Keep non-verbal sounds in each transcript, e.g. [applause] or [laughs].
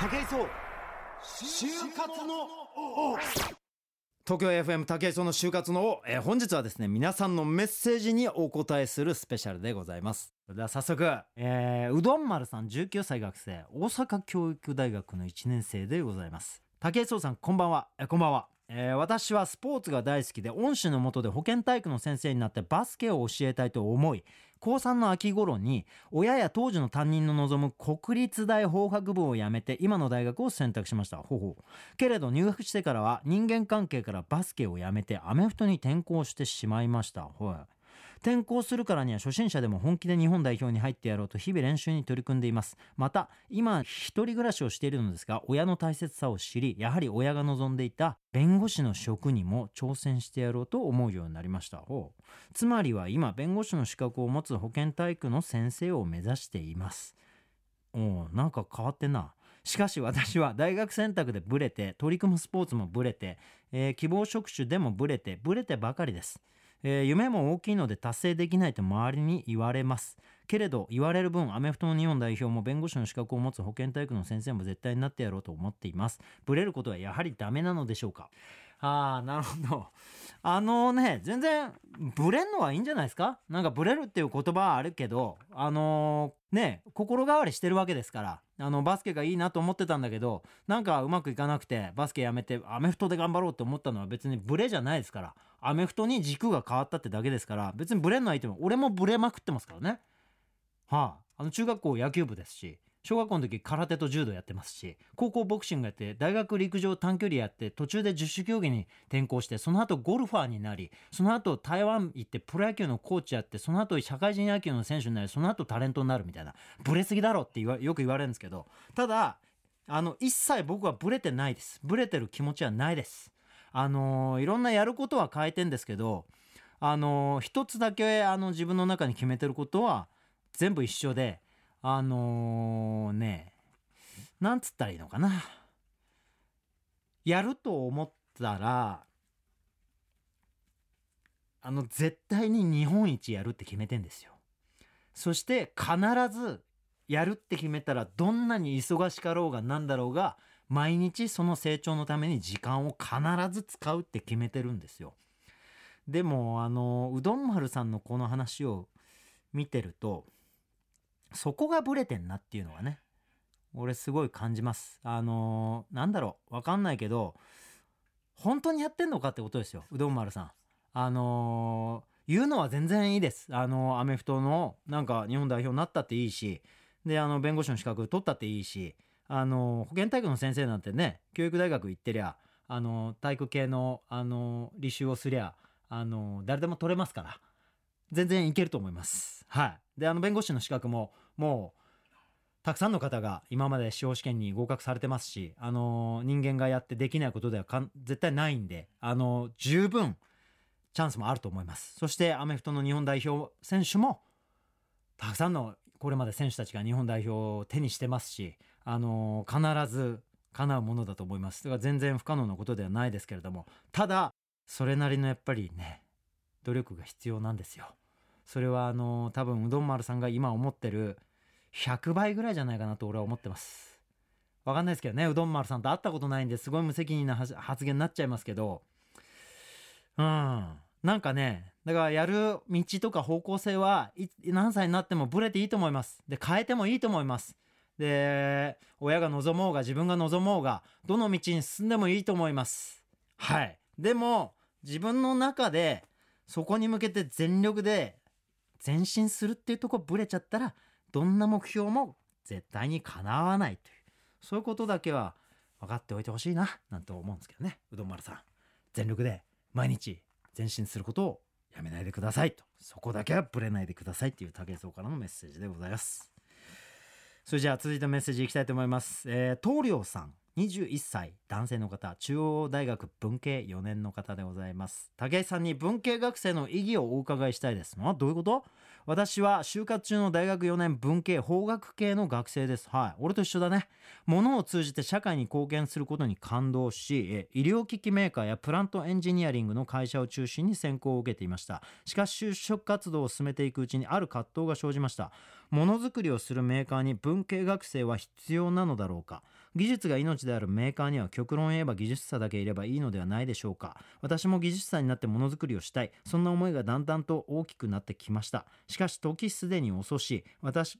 武井壮。就活の東京 FM 武井壮の就活の王、えー本日はですね皆さんのメッセージにお答えするスペシャルでございます。それでは早速、えーうどん丸さん19歳学生。大阪教育大学の1年生でございます。武井壮さんこんばんは。えーこんばんは。えー私はスポーツが大好きで恩師の下で保健体育の先生になってバスケを教えたいと思い高3の秋頃に親や当時の担任の望む国立大法学部を辞めて今の大学を選択しました。ほうほう。けれど入学してからは人間関係からバスケを辞めてアメフトに転校してしまいました。はい転校するからには初心者でも本気で日本代表に入ってやろうと日々練習に取り組んでいます。また、今一人暮らしをしているのですが、親の大切さを知り、やはり親が望んでいた弁護士の職にも挑戦してやろうと思うようになりました。つまりは今、弁護士の資格を持つ保健体育の先生を目指しています。おなんか変わってんな。しかし私は大学選択でブレて、取り組むスポーツもブレて、えー希望職種でもブレて、ブレてばかりです。えー夢も大きいので達成できないと周りに言われます。けれど、言われる分、アメフトの日本代表も弁護士の資格を持つ保健体育の先生も絶対になってやろうと思っています。ブレることはやはりダメなのでしょうか？ああ、なるほど。[laughs] あのね、全然、ブレんのはいいんじゃないですか？なんかブレるっていう言葉はあるけど、あのーね、心変わりしてるわけですから、あの、バスケがいいなと思ってたんだけど、なんかうまくいかなくて、バスケやめて、アメフトで頑張ろうと思ったのは別にブレじゃないですから、アメフトに軸が変わったってだけですから、別にブレんのはいいと思う。俺もブレまくってますからね。はあ、あの中学校野球部ですし、小学校の時空手と柔道やってますし、高校ボクシングやって、大学陸上短距離やって、途中で十種競技に転向して、その後ゴルファーになり、その後台湾行ってプロ野球のコーチやって、その後社会人野球の選手になり、その後タレントになるみたいな、ブレすぎだろってよく言われるんですけど、ただ、あの、一切僕はブレてないです。ブレてる気持ちはないです。あのーいろんなやることは変えてんですけど、あのー一つだけあの自分の中に決めてることは全部一緒で、あのーね、なんつったらいいのかな。やると思ったら、あの、絶対に日本一やるって決めてんですよ。そして必ずやるって決めたらどんなに忙しかろうがなんだろうが毎日その成長のために時間を必ず使うって決めてるんですよ。でもあのうどん丸さんのこの話を見てるとそこがブレてんなっていうのがね俺すごい感じます。あのなんだろうわかんないけど本当にやってんのかってことですようどん丸さん。あの言うのは全然いいです。あのアメフトのなんか日本代表になったっていいしで、あの、弁護士の資格取ったっていいし、あの、保健体育の先生なんてね、教育大学行ってりゃ、あの、体育系の、あの、履修をすりゃ、あの、誰でも取れますから、全然いけると思います。はい。で、あの、弁護士の資格も、もう、たくさんの方が今まで司法試験に合格されてますし、あの、人間がやってできないことではかん絶対ないんで、あの、十分、チャンスもあると思います。そして、アメフトの日本代表選手も、たくさんのこれまで選手たちが日本代表を手にしてますし、あの必ず叶うものだと思います。だか全然不可能なことではないですけれども、ただ、それなりのやっぱりね、努力が必要なんですよ。それはあの多分うどん丸さんが今思ってる100倍ぐらいじゃないかなと俺は思ってます。わかんないですけどね、うどん丸さんと会ったことないんですごい無責任な発言になっちゃいますけど、うん。なんかね、だからやる道とか方向性は何歳になってもブレていいと思います。で、変えてもいいと思います。で、親が望もうが自分が望もうが、どの道に進んでもいいと思います。はい。でも、自分の中で、そこに向けて全力で前進するっていうとこブレちゃったら、どんな目標も絶対に叶わないという、そういうことだけは分かっておいてほしいな、なんて思うんですけどね。うどん丸さん。全力で毎日前進することをやめないでくださいと。そこだけはブレないでくださいっていう武井壮からのメッセージでございます。それじゃあ続いてメッセージいきたいと思います。えー、東良さん。21歳男性の方中央大学文系4年の方でございます武井さんに文系学生の意義をお伺いしたいですあどういうこと？私は就活中の大学4年文系法学系の学生です。はい。俺と一緒だね。物を通じて社会に貢献することに感動し医療機器メーカーやプラントエンジニアリングの会社を中心に選考を受けていました。しかし就職活動を進めていくうちにある葛藤が生じました。ものづくりをするメーカーに文系学生は必要なのだろうか？技術が命であるメーカーには極論言えば技術者だけいればいいのではないでしょうか。私も技術者になってものづくりをしたい。そんな思いがだんだんと大きくなってきました。しかし時すでに遅し私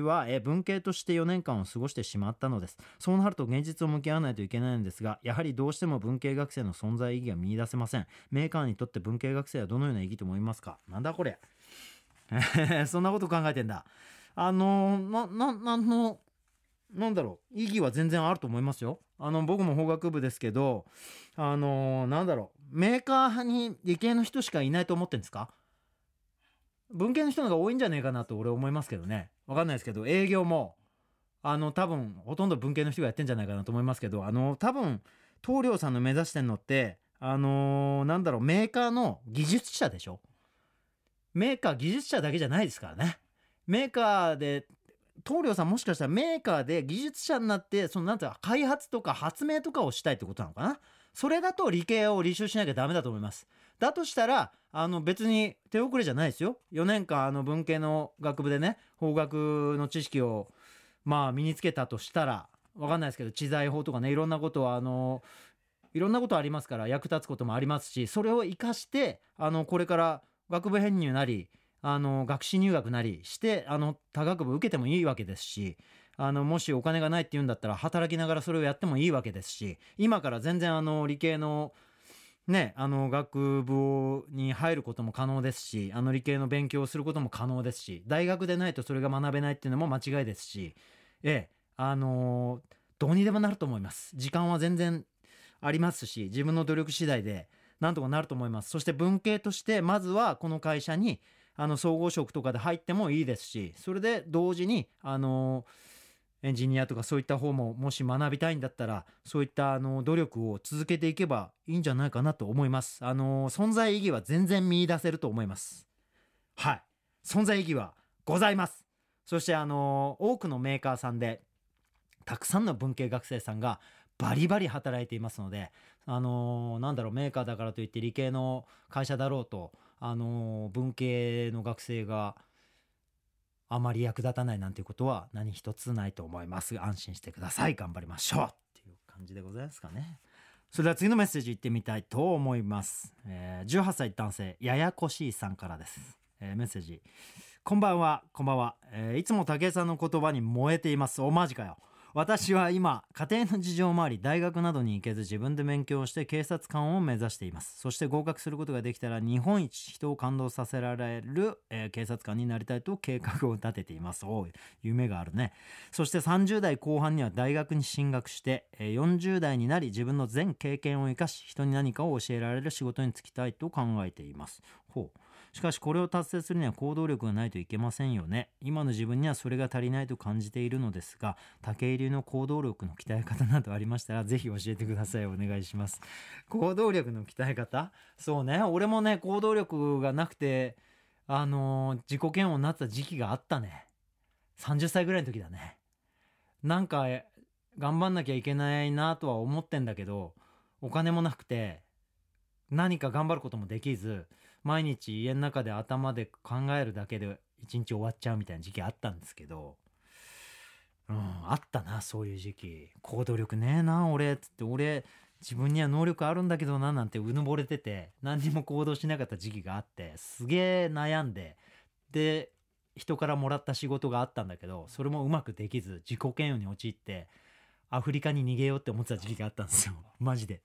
は文系として4年間を過ごしてしまったのです。そうなると現実を向き合わないといけないのですがやはりどうしても文系学生の存在意義が見出せません。メーカーにとって文系学生はどのような意義と思いますか？なんだこれ [laughs] そんなこと考えてんだ。あのなななんのなんだろう意義は全然あると思いますよ。あの僕も法学部ですけどあのなんだろうメーカーに理系の人しかいないと思ってんですか？文系の人の方が多いんじゃねえかなと俺思いますけどね。わかんないですけど営業もあの多分ほとんど文系の人がやってんじゃないかなと思いますけどあの多分棟梁さんの目指してんのってあのーなんだろうメーカーの技術者でしょ？メーカー技術者だけじゃないですからね。メーカーで棟梁さんもしかしたらメーカーで技術者になってそのなんていうか開発とか発明とかをしたいってことなのかな？それだと理系を履修しなきゃダメだと思います。だとしたらあの別に手遅れじゃないですよ。4年間あの文系の学部でね法学の知識をまあ身につけたとしたらわかんないですけど知財法とかねいろんなことはあのいろんなことありますから役立つこともありますしそれを生かしてあのこれから学部編入なりあの学士入学なりしてあの他学部受けてもいいわけですしあのもしお金がないっていうんだったら働きながらそれをやってもいいわけですし今から全然あの理系のね、あの学部に入ることも可能ですしあの理系の勉強をすることも可能ですし大学でないとそれが学べないっていうのも間違いですしええあのどうにでもなると思います。時間は全然ありますし自分の努力次第でなんとかなると思います。そして文系としてまずはこの会社にあの総合職とかで入ってもいいですしそれで同時にあのエンジニアとかそういった方ももし学びたいんだったらそういったあの努力を続けていけばいいんじゃないかなと思います。あの存在意義は全然見出せると思います。はい。存在意義はございます。そしてあの多くのメーカーさんでたくさんの文系学生さんがバリバリ働いていますのであのなんだろうメーカーだからといって理系の会社だろうとあの文系の学生があまり役立たないなんていうことは何一つないと思います。安心してください。頑張りましょう。っていう感じでございますかね。それでは次のメッセージいってみたいと思います、えー18歳男性ややこしいさんからです、えーメッセージ。こんばんは。こんばんは、えーいつも武井さんの言葉に燃えています。おマジかよ。私は今家庭の事情もあり大学などに行けず自分で勉強して警察官を目指しています。そして合格することができたら日本一人を感動させられる、えー警察官になりたいと計画を立てています。おい夢があるね。そして30代後半には大学に進学して、えー40代になり自分の全経験を生かし人に何かを教えられる仕事に就きたいと考えています。ほう。しかしこれを達成するには行動力がないといけませんよね。今の自分にはそれが足りないと感じているのですが武井流の行動力の鍛え方などありましたらぜひ教えてください。お願いします。行動力の鍛え方？そうね。俺もね行動力がなくてあのー自己嫌悪になった時期があったね。30歳ぐらいの時だね。なんか頑張んなきゃいけないなとは思ってんだけどお金もなくて何か頑張ることもできず毎日家の中で頭で考えるだけで一日終わっちゃうみたいな時期あったんですけどうんあったなそういう時期。行動力ねえな俺つって。俺自分には能力あるんだけどななんてうぬぼれてて何にも行動しなかった時期があってすげえ悩んでで人からもらった仕事があったんだけどそれもうまくできず自己嫌悪に陥ってアフリカに逃げようって思ってた時期があったんですよ。[laughs] マジで。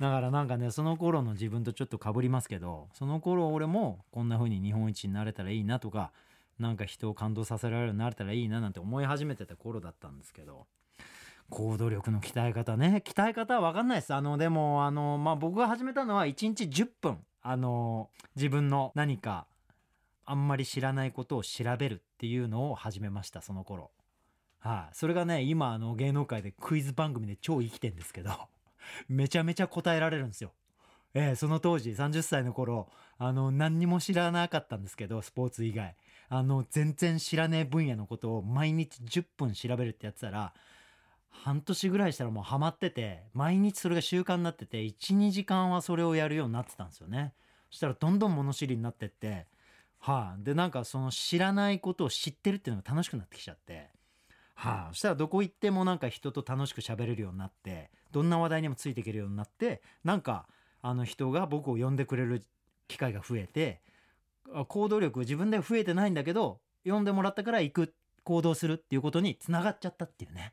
だからなんかねその頃の自分とちょっとかぶりますけどその頃俺もこんな風に日本一になれたらいいなとかなんか人を感動させられるようになれたらいいななんて思い始めてた頃だったんですけど行動力の鍛え方ね。鍛え方は分かんないです。あのでもあのまあ僕が始めたのは1日10分あの自分の何かあんまり知らないことを調べるっていうのを始めましたその頃。はい、それがね今あの芸能界でクイズ番組で超生きてんですけど [laughs] めちゃめちゃ答えられるんですよ。えーその当時30歳の頃あの何にも知らなかったんですけどスポーツ以外。あの全然知らねえ分野のことを毎日10分調べるってやってたら半年ぐらいしたらもうハマってて毎日それが習慣になってて12時間はそれをやるようになってたんですよね。そしたらどんどん物知りになってってはい、でなんかその知らないことを知ってるっていうのが楽しくなってきちゃって。はい、そしたらどこ行ってもなんか人と楽しく喋れるようになってどんな話題にもついていけるようになってなんかあの人が僕を呼んでくれる機会が増えて行動力自分で増えてないんだけど呼んでもらったから行く行動するっていうことにつながっちゃったっていうね。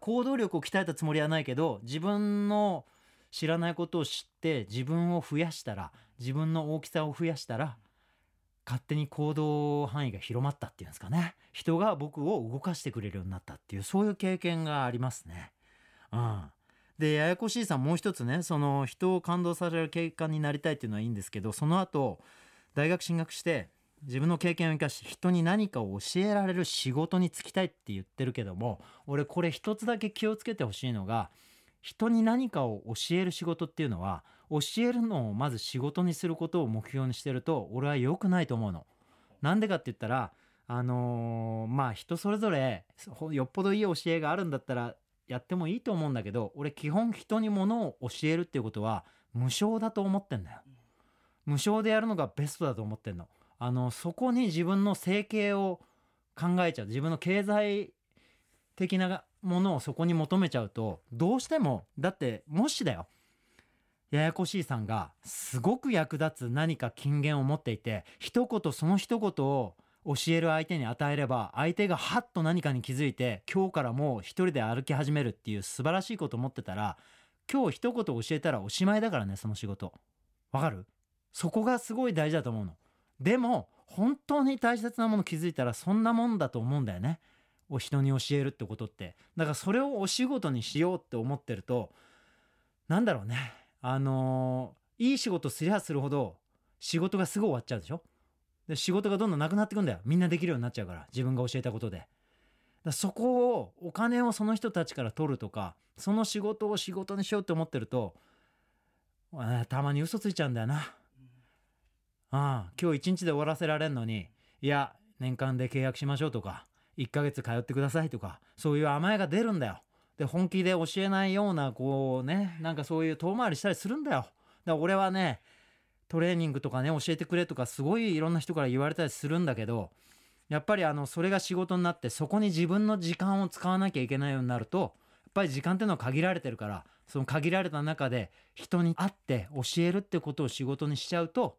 行動力を鍛えたつもりはないけど自分の知らないことを知って自分を増やしたら自分の大きさを増やしたら勝手に行動範囲が広まったっていうんですかね人が僕を動かしてくれるようになったっていうそういう経験がありますね。うん、でややこしいさんもう一つねその人を感動される経過になりたいっていうのはいいんですけどその後大学進学して自分の経験を生かして人に何かを教えられる仕事に就きたいって言ってるけども俺これ一つだけ気をつけてほしいのが人に何かを教える仕事っていうのは教えるのをまず仕事にすることを目標にしてると俺は良くないと思うの。なんでかって言ったらあのーまあ人それぞれよっぽどいい教えがあるんだったらやってもいいと思うんだけど俺基本人にものを教えるっていうことは無償だと思ってんだよ。無償でやるのがベストだと思ってんの。あのそこに自分の生計を考えちゃう自分の経済的なものをそこに求めちゃうとどうしてもだってもしだよややこしいさんがすごく役立つ何か金言を持っていて一言その一言を教える相手に与えれば相手がハッと何かに気づいて今日からもう一人で歩き始めるっていう素晴らしいことを持ってたら今日一言教えたらおしまいだからねその仕事。わかる？そこがすごい大事だと思うの。でも本当に大切なもの気づいたらそんなもんだと思うんだよね。お人に教えるってことってだからそれをお仕事にしようって思ってるとなんだろうね。あのーいい仕事すりゃするほど仕事がすぐ終わっちゃうでしょ？で仕事がどんどんなくなってくんだよ。みんなできるようになっちゃうから自分が教えたことで。だそこをお金をその人たちから取るとかその仕事を仕事にしようって思ってるとたまに嘘ついちゃうんだよな。ああ今日一日で終わらせられんのにいや年間で契約しましょうとか1ヶ月通ってくださいとかそういう甘えが出るんだよ。で本気で教えないようなこうねなんかそういう遠回りしたりするんだよ。だから俺はねトレーニングとかね教えてくれとかすごいいろんな人から言われたりするんだけどやっぱりあのそれが仕事になってそこに自分の時間を使わなきゃいけないようになるとやっぱり時間っていうのは限られてるからその限られた中で人に会って教えるってことを仕事にしちゃうと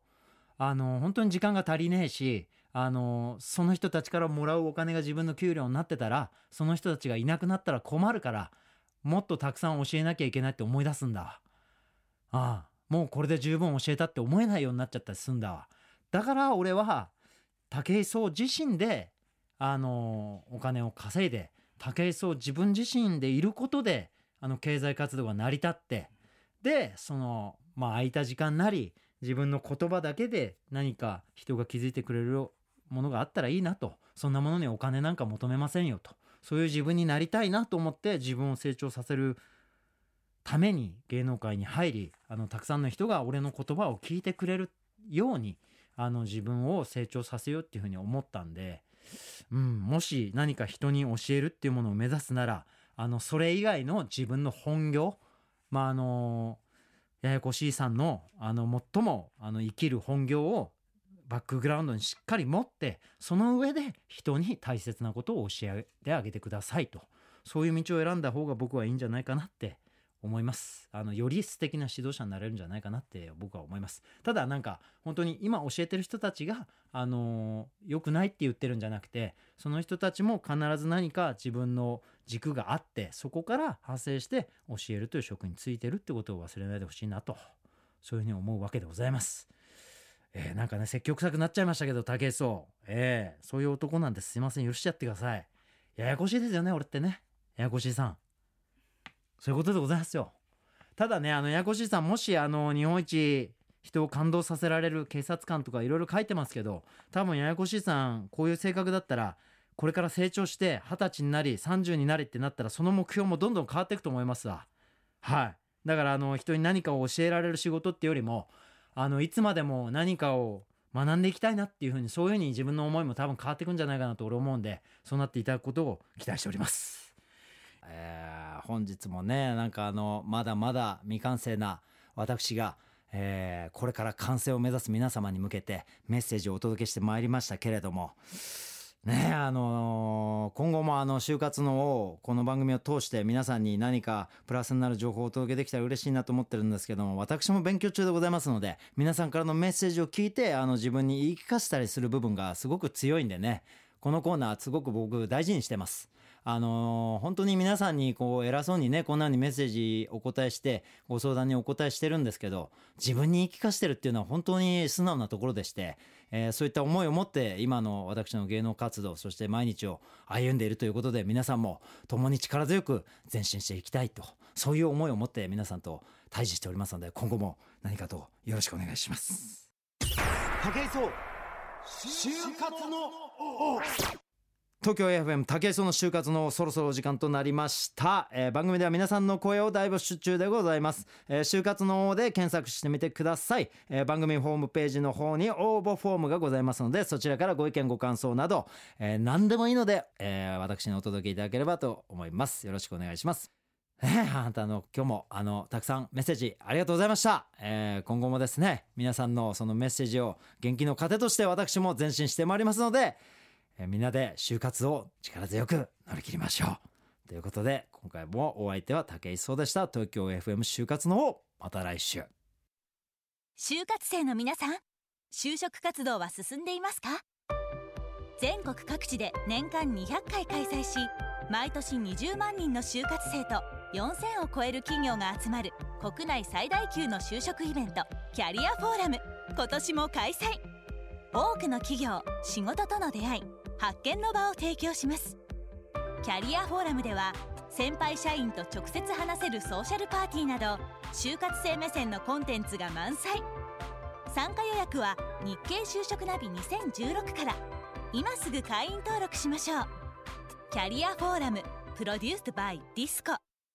あの本当に時間が足りねえしあのその人たちからもらうお金が自分の給料になってたらその人たちがいなくなったら困るからもっとたくさん教えなきゃいけないって思い出すんだああもうこれで十分教えたって思えないようになっちゃったりすんだわ。だから俺は武井壮自身であのお金を稼いで武井壮自分自身でいることであの経済活動が成り立ってでそのまあ空いた時間なり自分の言葉だけで何か人が気づいてくれるものがあったらいいなと。そんなものにお金なんか求めませんよと。そういう自分になりたいなと思って自分を成長させるために芸能界に入りあのたくさんの人が俺の言葉を聞いてくれるようにあの自分を成長させようっていうふうに思ったんで、うん、もし何か人に教えるっていうものを目指すならあのそれ以外の自分の本業まああのややこしいさんのあの最もあの生きる本業をバックグラウンドにしっかり持ってその上で人に大切なことを教えてあげてくださいと。そういう道を選んだ方が僕はいいんじゃないかなって思います。あのより素敵な指導者になれるんじゃないかなって僕は思います。ただなんか本当に今教えてる人たちがあの良くないって言ってるんじゃなくてその人たちも必ず何か自分の軸があってそこから派生して教えるという職についてるってことを忘れないでほしいなとそういうふうに思うわけでございます。えーなんかね積極臭くなっちゃいましたけど武井壮。えーそういう男なんです。すいません。許しちゃってください。ややこしいですよね俺ってね。ややこしいさん。そういうことでございますよ。ただねあのややこしいさんもしあの日本一人を感動させられる警察官とかいろいろ書いてますけど多分ややこしいさんこういう性格だったらこれから成長して二十歳になり30になりってなったらその目標もどんどん変わっていくと思いますわ。はい。だからあの人に何かを教えられる仕事ってよりもあのいつまでも何かを学んでいきたいなっていうふうにそういうふうに自分の思いも多分変わっていくんじゃないかなと俺思うんでそうなっていただくことを期待しております。えー本日もねなんかあのまだまだ未完成な私が、えーこれから完成を目指す皆様に向けてメッセージをお届けしてまいりましたけれどもねあのー今後もあの就活の王この番組を通して皆さんに何かプラスになる情報をお届けできたら嬉しいなと思ってるんですけども私も勉強中でございますので皆さんからのメッセージを聞いてあの自分に言い聞かせたりする部分がすごく強いんでねこのコーナーすごく僕大事にしてます。あのー本当に皆さんにこう偉そうにねこんなにメッセージお答えしてご相談にお答えしてるんですけど自分に言い聞かせてるっていうのは本当に素直なところでして、えーそういった思いを持って今の私の芸能活動そして毎日を歩んでいるということで皆さんも共に力強く前進していきたいとそういう思いを持って皆さんと対峙しておりますので今後も何かとよろしくお願いします。武井壮就活の東京 FM 武井壮の就活のそろそろ時間となりました、えー番組では皆さんの声を大募集中でございます、えー就活の王で検索してみてください、えー番組ホームページの方に応募フォームがございますのでそちらからご意見ご感想など、えー何でもいいので、えー私にお届けいただければと思います。よろしくお願いします。えーあなたの今日もあのたくさんメッセージありがとうございました、えー今後もですね皆さんのそのメッセージを元気の糧として私も前進してまいりますので、えみんなで就活を力強く乗り切りましょう。ということで今回もお相手は武井壮でした。東京 FM 就活の方また来週。就活生の皆さん就職活動は進んでいますか？全国各地で年間200回開催し毎年20万人の就活生と4000を超える企業が集まる国内最大級の就職イベントキャリアフォーラム。今年も開催。多くの企業仕事との出会い発見の場を提供します。キャリアフォーラムでは先輩社員と直接話せるソーシャルパーティーなど就活生目線のコンテンツが満載。参加予約は日経就職ナビ2016から。今すぐ会員登録しましょう。キャリアフォーラムプロデュースドバイディスコ。